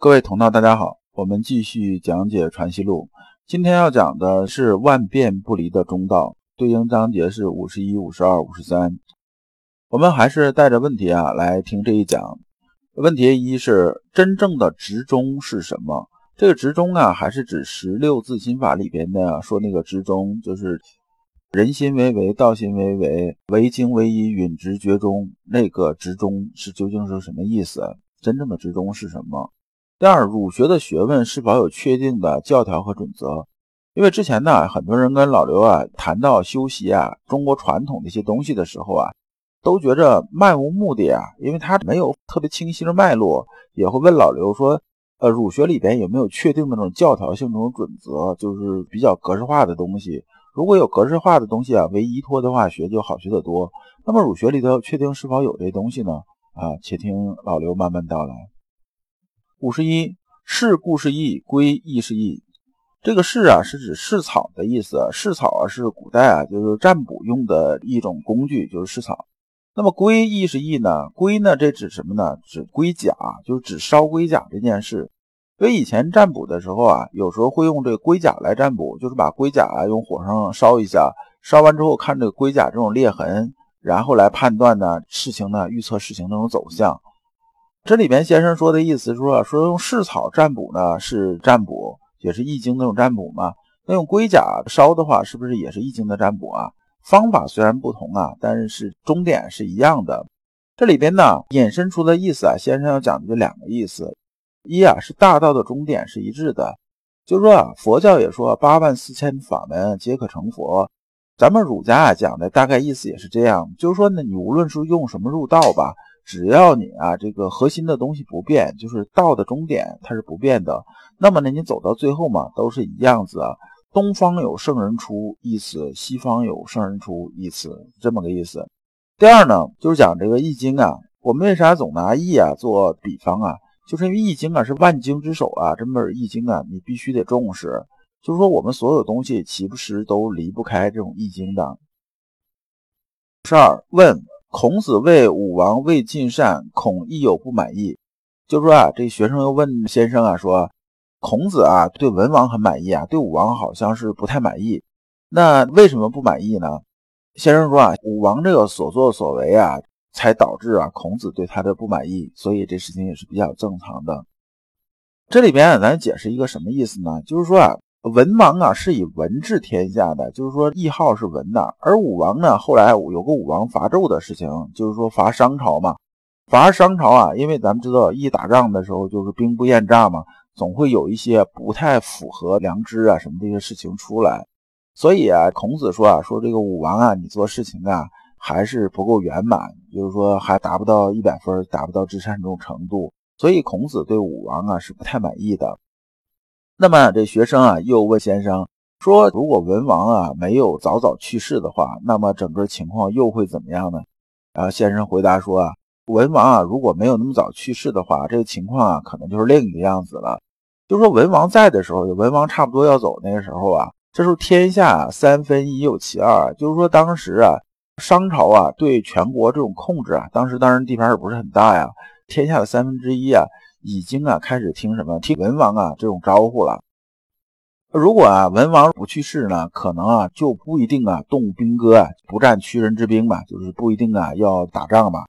各位同道，大家好，我们继续讲解《传习录》。今天要讲的是万变不离的中道，对应章节是五十一、五十二、五十三。我们还是带着问题啊来听这一讲。问题一是真正的执中是什么？这个执中啊，还是指十六字心法里边的说那个执中，就是人心为为，道心为为，唯精唯一，允直觉中。那个执中是究竟是什么意思？真正的执中是什么？第二，儒学的学问是否有确定的教条和准则？因为之前呢，很多人跟老刘啊谈到修习啊，中国传统的一些东西的时候啊，都觉着漫无目的啊，因为他没有特别清晰的脉络，也会问老刘说，呃，儒学里边有没有确定的那种教条性、那种准则，就是比较格式化的东西？如果有格式化的东西啊为依托的话，学就好学得多。那么儒学里头确定是否有这东西呢？啊，且听老刘慢慢道来。五十一，是故是义，归亦是义。这个是啊，是指试草的意思。试草啊，是古代啊，就是占卜用的一种工具，就是试草。那么归亦是义呢？归呢，这指什么呢？指龟甲，就是指烧龟甲这件事。因为以前占卜的时候啊，有时候会用这龟甲来占卜，就是把龟甲啊用火上烧一下，烧完之后看这个龟甲这种裂痕，然后来判断呢事情呢，预测事情那种走向。这里边先生说的意思是说，说用试草占卜呢是占卜，也是易经那种占卜嘛。那用龟甲烧的话，是不是也是易经的占卜啊？方法虽然不同啊，但是终点是一样的。这里边呢引申出的意思啊，先生要讲的就两个意思：一啊是大道的终点是一致的，就是说啊，佛教也说八万四千法门皆可成佛，咱们儒家啊讲的大概意思也是这样，就是说呢，你无论是用什么入道吧。只要你啊，这个核心的东西不变，就是道的终点它是不变的。那么呢，你走到最后嘛，都是一样子啊。东方有圣人出一词，西方有圣人出一词，这么个意思。第二呢，就是讲这个易经啊，我们为啥总拿易啊做比方啊？就是因为易经啊是万经之首啊，这本易经啊，你必须得重视。就是说，我们所有东西岂不是都离不开这种易经的？十二问。孔子谓武王未尽善，恐亦有不满意。就说啊，这学生又问先生啊，说孔子啊对文王很满意啊，对武王好像是不太满意。那为什么不满意呢？先生说啊，武王这个所作所为啊，才导致啊孔子对他的不满意，所以这事情也是比较正常的。这里边咱解释一个什么意思呢？就是说啊。文王啊是以文治天下的，就是说谥号是文的。而武王呢，后来有个武王伐纣的事情，就是说伐商朝嘛。伐商朝啊，因为咱们知道一打仗的时候就是兵不厌诈嘛，总会有一些不太符合良知啊什么这些事情出来。所以啊，孔子说啊，说这个武王啊，你做事情啊还是不够圆满，就是说还达不到一百分，达不到至善这种程度。所以孔子对武王啊是不太满意的。那么这学生啊又问先生说：“如果文王啊没有早早去世的话，那么整个情况又会怎么样呢？”然后先生回答说：“啊，文王啊如果没有那么早去世的话，这个情况啊可能就是另一个样子了。就说文王在的时候，文王差不多要走那个时候啊，这时候天下三分已有其二，就是说当时啊商朝啊对全国这种控制啊，当时当然地盘也不是很大呀，天下的三分之一啊。”已经啊开始听什么听文王啊这种招呼了。如果啊文王不去世呢，可能啊就不一定啊动兵戈啊，不战屈人之兵嘛，就是不一定啊要打仗嘛，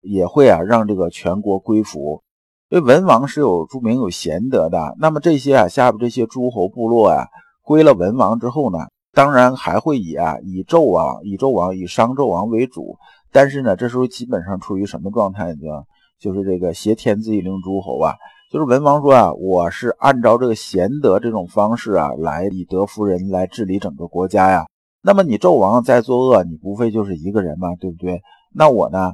也会啊让这个全国归服。因为文王是有著名有贤德的，那么这些啊下边这些诸侯部落啊归了文王之后呢，当然还会以啊以纣王以纣王以商纣王为主，但是呢这时候基本上处于什么状态呢？就是这个挟天子以令诸侯啊，就是文王说啊，我是按照这个贤德这种方式啊，来以德服人，来治理整个国家呀。那么你纣王在作恶，你无非就是一个人嘛，对不对？那我呢，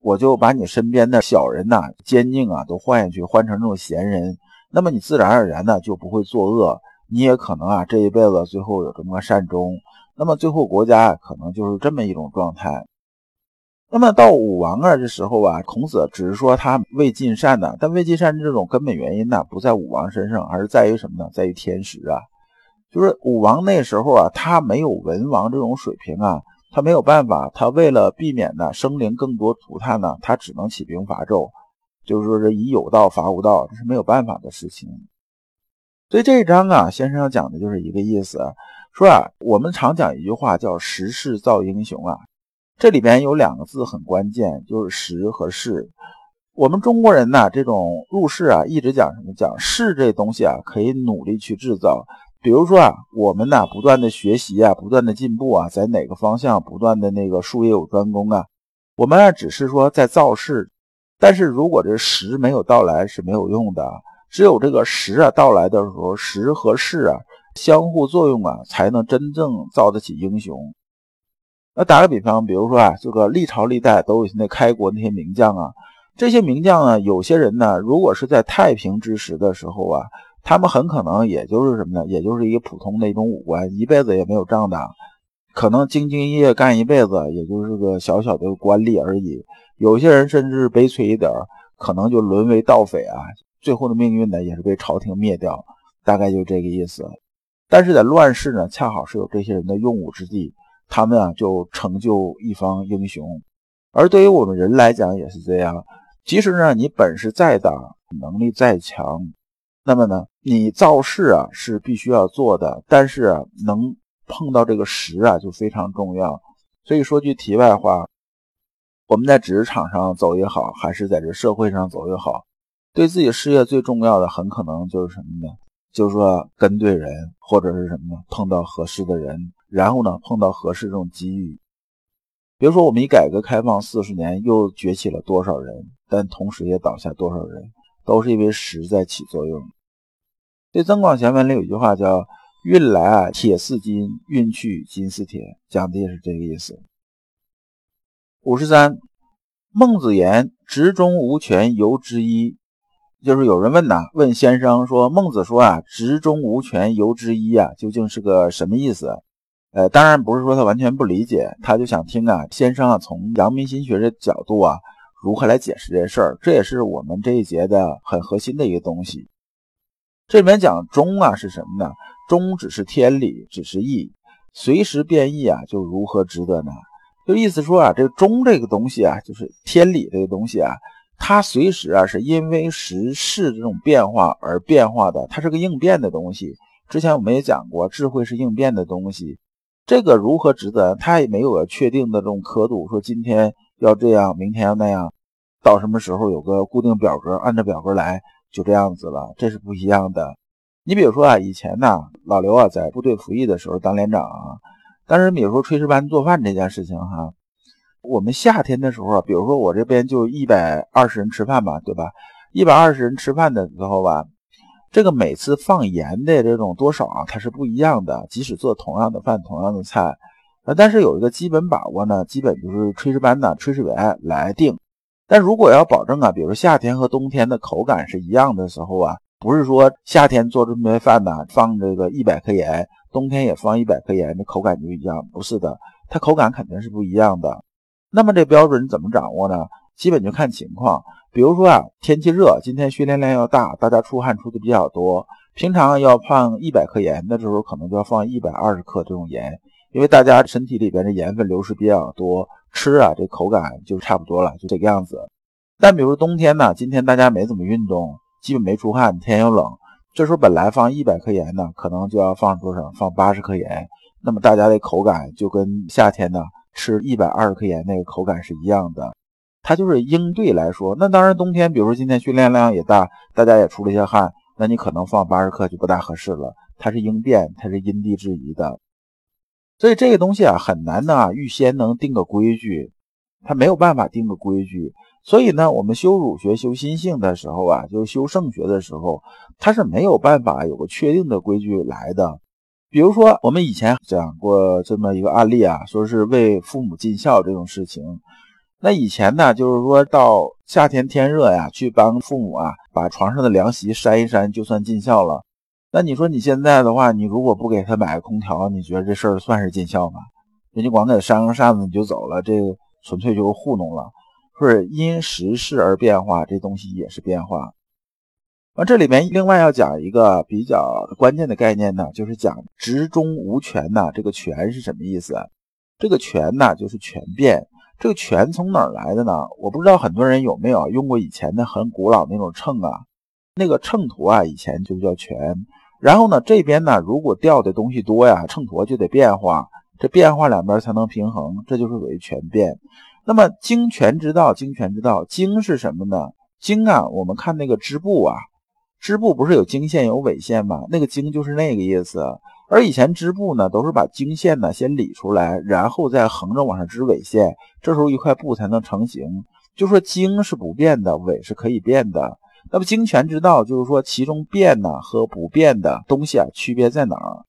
我就把你身边的小人呐、奸佞啊都换下去，换成这种贤人，那么你自然而然的就不会作恶，你也可能啊这一辈子最后有这么个善终，那么最后国家可能就是这么一种状态。那么到武王啊这时候啊，孔子只是说他未尽善呢，但未尽善这种根本原因呢，不在武王身上，而是在于什么呢？在于天时啊，就是武王那时候啊，他没有文王这种水平啊，他没有办法，他为了避免呢生灵更多涂炭呢，他只能起兵伐纣。就是说是以有道伐无道，这是没有办法的事情。所以这一章啊，先生要讲的就是一个意思，说啊，我们常讲一句话叫“时势造英雄”啊，这里边有两个字很关键，就是“时”和“势”。我们中国人呢，这种入世啊，一直讲什么？讲势这东西啊，可以努力去制造。比如说啊，我们呢不断的学习啊，不断的进步啊，在哪个方向不断的那个术业有专攻啊，我们啊只是说在造势。但是如果这时没有到来是没有用的，只有这个时啊到来的时候，时和势啊相互作用啊，才能真正造得起英雄。那打个比方，比如说啊，这个历朝历代都有那开国那些名将啊。这些名将呢，有些人呢，如果是在太平之时的时候啊，他们很可能也就是什么呢？也就是一个普通的一种武官，一辈子也没有仗打，可能兢兢业业干一辈子，也就是个小小的官吏而已。有些人甚至悲催一点，可能就沦为盗匪啊，最后的命运呢，也是被朝廷灭掉，大概就这个意思。但是在乱世呢，恰好是有这些人的用武之地，他们啊就成就一方英雄。而对于我们人来讲，也是这样。即使呢，你本事再大，能力再强，那么呢，你造势啊是必须要做的，但是啊，能碰到这个时啊就非常重要。所以说句题外话，我们在职场上走也好，还是在这社会上走也好，对自己事业最重要的，很可能就是什么呢？就是说跟对人，或者是什么呢？碰到合适的人，然后呢，碰到合适这种机遇。比如说，我们以改革开放四十年，又崛起了多少人？但同时也倒下多少人？都是因为时在起作用。这《增广贤文》里有一句话叫“运来啊铁似金，运去金似铁”，讲的也是这个意思。五十三，孟子言：“直中无权，由之一。”就是有人问呐，问先生说：“孟子说啊，直中无权，由之一啊，究竟是个什么意思？”呃，当然不是说他完全不理解，他就想听啊，先生啊，从阳明心学的角度啊，如何来解释这事儿？这也是我们这一节的很核心的一个东西。这里面讲中啊是什么呢？中只是天理，只是义，随时变异啊，就如何值得呢？就意思说啊，这个中这个东西啊，就是天理这个东西啊，它随时啊是因为时事这种变化而变化的，它是个应变的东西。之前我们也讲过，智慧是应变的东西。这个如何值得？他也没有个确定的这种刻度，说今天要这样，明天要那样，到什么时候有个固定表格，按照表格来，就这样子了。这是不一样的。你比如说啊，以前呢，老刘啊在部队服役的时候当连长啊，但是比如说炊事班做饭这件事情哈，我们夏天的时候啊，比如说我这边就一百二十人吃饭吧，对吧？一百二十人吃饭的时候吧。这个每次放盐的这种多少啊，它是不一样的。即使做同样的饭、同样的菜，呃，但是有一个基本把握呢，基本就是炊事班的炊事员来定。但如果要保证啊，比如夏天和冬天的口感是一样的时候啊，不是说夏天做这么饭呢，放这个一百克盐，冬天也放一百克盐，这口感就一样？不是的，它口感肯定是不一样的。那么这标准怎么掌握呢？基本就看情况。比如说啊，天气热，今天训练量要大，大家出汗出的比较多，平常要放一百克盐的时候，可能就要放一百二十克这种盐，因为大家身体里边的盐分流失比较多，吃啊这口感就差不多了，就这个样子。但比如冬天呢，今天大家没怎么运动，基本没出汗，天又冷，这时候本来放一百克盐呢，可能就要放多少？放八十克盐，那么大家的口感就跟夏天呢吃一百二十克盐那个口感是一样的。它就是应对来说，那当然冬天，比如说今天训练量也大，大家也出了一些汗，那你可能放八十克就不大合适了。它是应变，它是因地制宜的，所以这个东西啊很难呢，预先能定个规矩，它没有办法定个规矩。所以呢，我们修儒学、修心性的时候啊，就是修圣学的时候，它是没有办法有个确定的规矩来的。比如说我们以前讲过这么一个案例啊，说是为父母尽孝这种事情。那以前呢，就是说到夏天天热呀，去帮父母啊把床上的凉席扇一扇，就算尽孝了。那你说你现在的话，你如果不给他买个空调，你觉得这事儿算是尽孝吗？人家光给扇个扇子你就走了，这纯粹就是糊弄了。是因时势而变化，这东西也是变化。那这里面另外要讲一个比较关键的概念呢，就是讲职中无权呐。这个权是什么意思？这个权呢，就是权变。这个权从哪儿来的呢？我不知道很多人有没有用过以前的很古老那种秤啊，那个秤砣啊，以前就叫权。然后呢，这边呢，如果掉的东西多呀，秤砣就得变化，这变化两边才能平衡，这就是属于权变。那么经权之道，经权之道，经是什么呢？经啊，我们看那个织布啊，织布不是有经线有纬线吗？那个经就是那个意思。而以前织布呢，都是把经线呢先理出来，然后再横着往上织纬线，这时候一块布才能成型。就说经是不变的，纬是可以变的。那么经权之道，就是说其中变呢和不变的东西啊，区别在哪儿？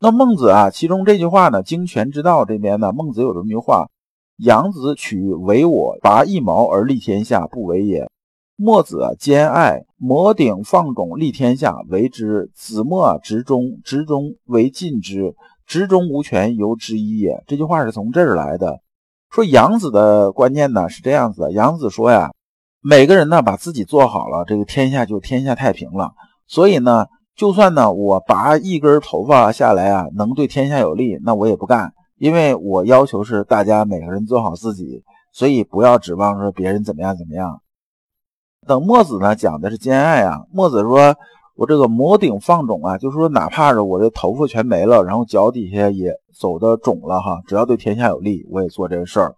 那孟子啊，其中这句话呢，经权之道这边呢，孟子有这么一句话：杨子取为我，拔一毛而利天下，不为也。墨子兼爱，摩顶放踵立天下，为之；子墨执中，执中为尽之。执中无权，由之一也。这句话是从这儿来的。说杨子的观念呢是这样子的：杨子说呀，每个人呢把自己做好了，这个天下就天下太平了。所以呢，就算呢我拔一根头发下来啊，能对天下有利，那我也不干，因为我要求是大家每个人做好自己，所以不要指望说别人怎么样怎么样。等墨子呢讲的是兼爱啊，墨子说：“我这个摩顶放踵啊，就是说哪怕是我这头发全没了，然后脚底下也走的肿了哈，只要对天下有利，我也做这个事儿。”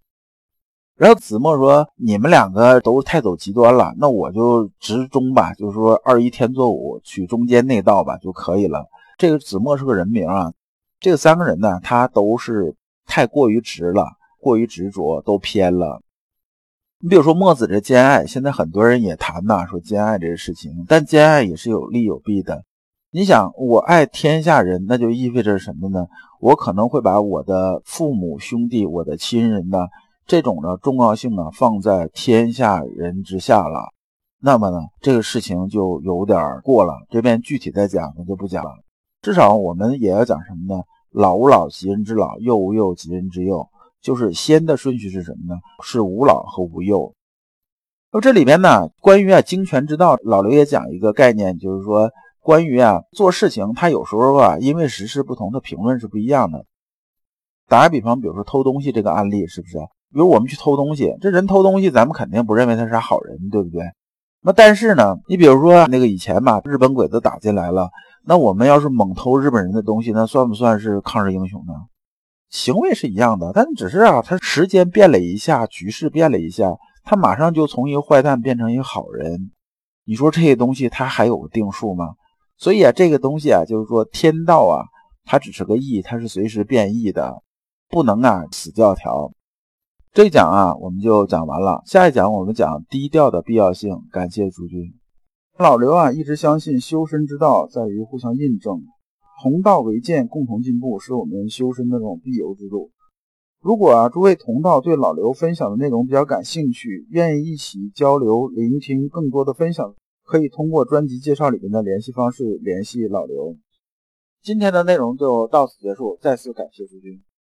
然后子墨说：“你们两个都太走极端了，那我就直中吧，就是说二一天作五，取中间那道吧就可以了。”这个子墨是个人名啊，这三个人呢，他都是太过于直了，过于执着，都偏了。你比如说墨子这兼爱，现在很多人也谈呐，说兼爱这个事情，但兼爱也是有利有弊的。你想，我爱天下人，那就意味着什么呢？我可能会把我的父母兄弟、我的亲人呢，这种的重要性呢，放在天下人之下了。那么呢，这个事情就有点过了。这边具体再讲，我就不讲了。至少我们也要讲什么呢？老吾老及人之老，幼吾幼及人之幼。就是先的顺序是什么呢？是无老和无幼。那这里边呢，关于啊经权之道，老刘也讲一个概念，就是说关于啊做事情，他有时候啊因为时事不同，的评论是不一样的。打个比方，比如说偷东西这个案例，是不是？比如我们去偷东西，这人偷东西，咱们肯定不认为他是好人，对不对？那但是呢，你比如说那个以前吧，日本鬼子打进来了，那我们要是猛偷日本人的东西，那算不算是抗日英雄呢？行为是一样的，但只是啊，他时间变了一下，局势变了一下，他马上就从一个坏蛋变成一个好人。你说这些东西他还有定数吗？所以啊，这个东西啊，就是说天道啊，它只是个意，它是随时变异的，不能啊死教条。这一讲啊，我们就讲完了。下一讲我们讲低调的必要性。感谢诸君。老刘啊，一直相信修身之道在于互相印证。同道为鉴，共同进步，是我们修身的这种必由之路。如果啊，诸位同道对老刘分享的内容比较感兴趣，愿意一起交流、聆听更多的分享，可以通过专辑介绍里面的联系方式联系老刘。今天的内容就到此结束，再次感谢诸君。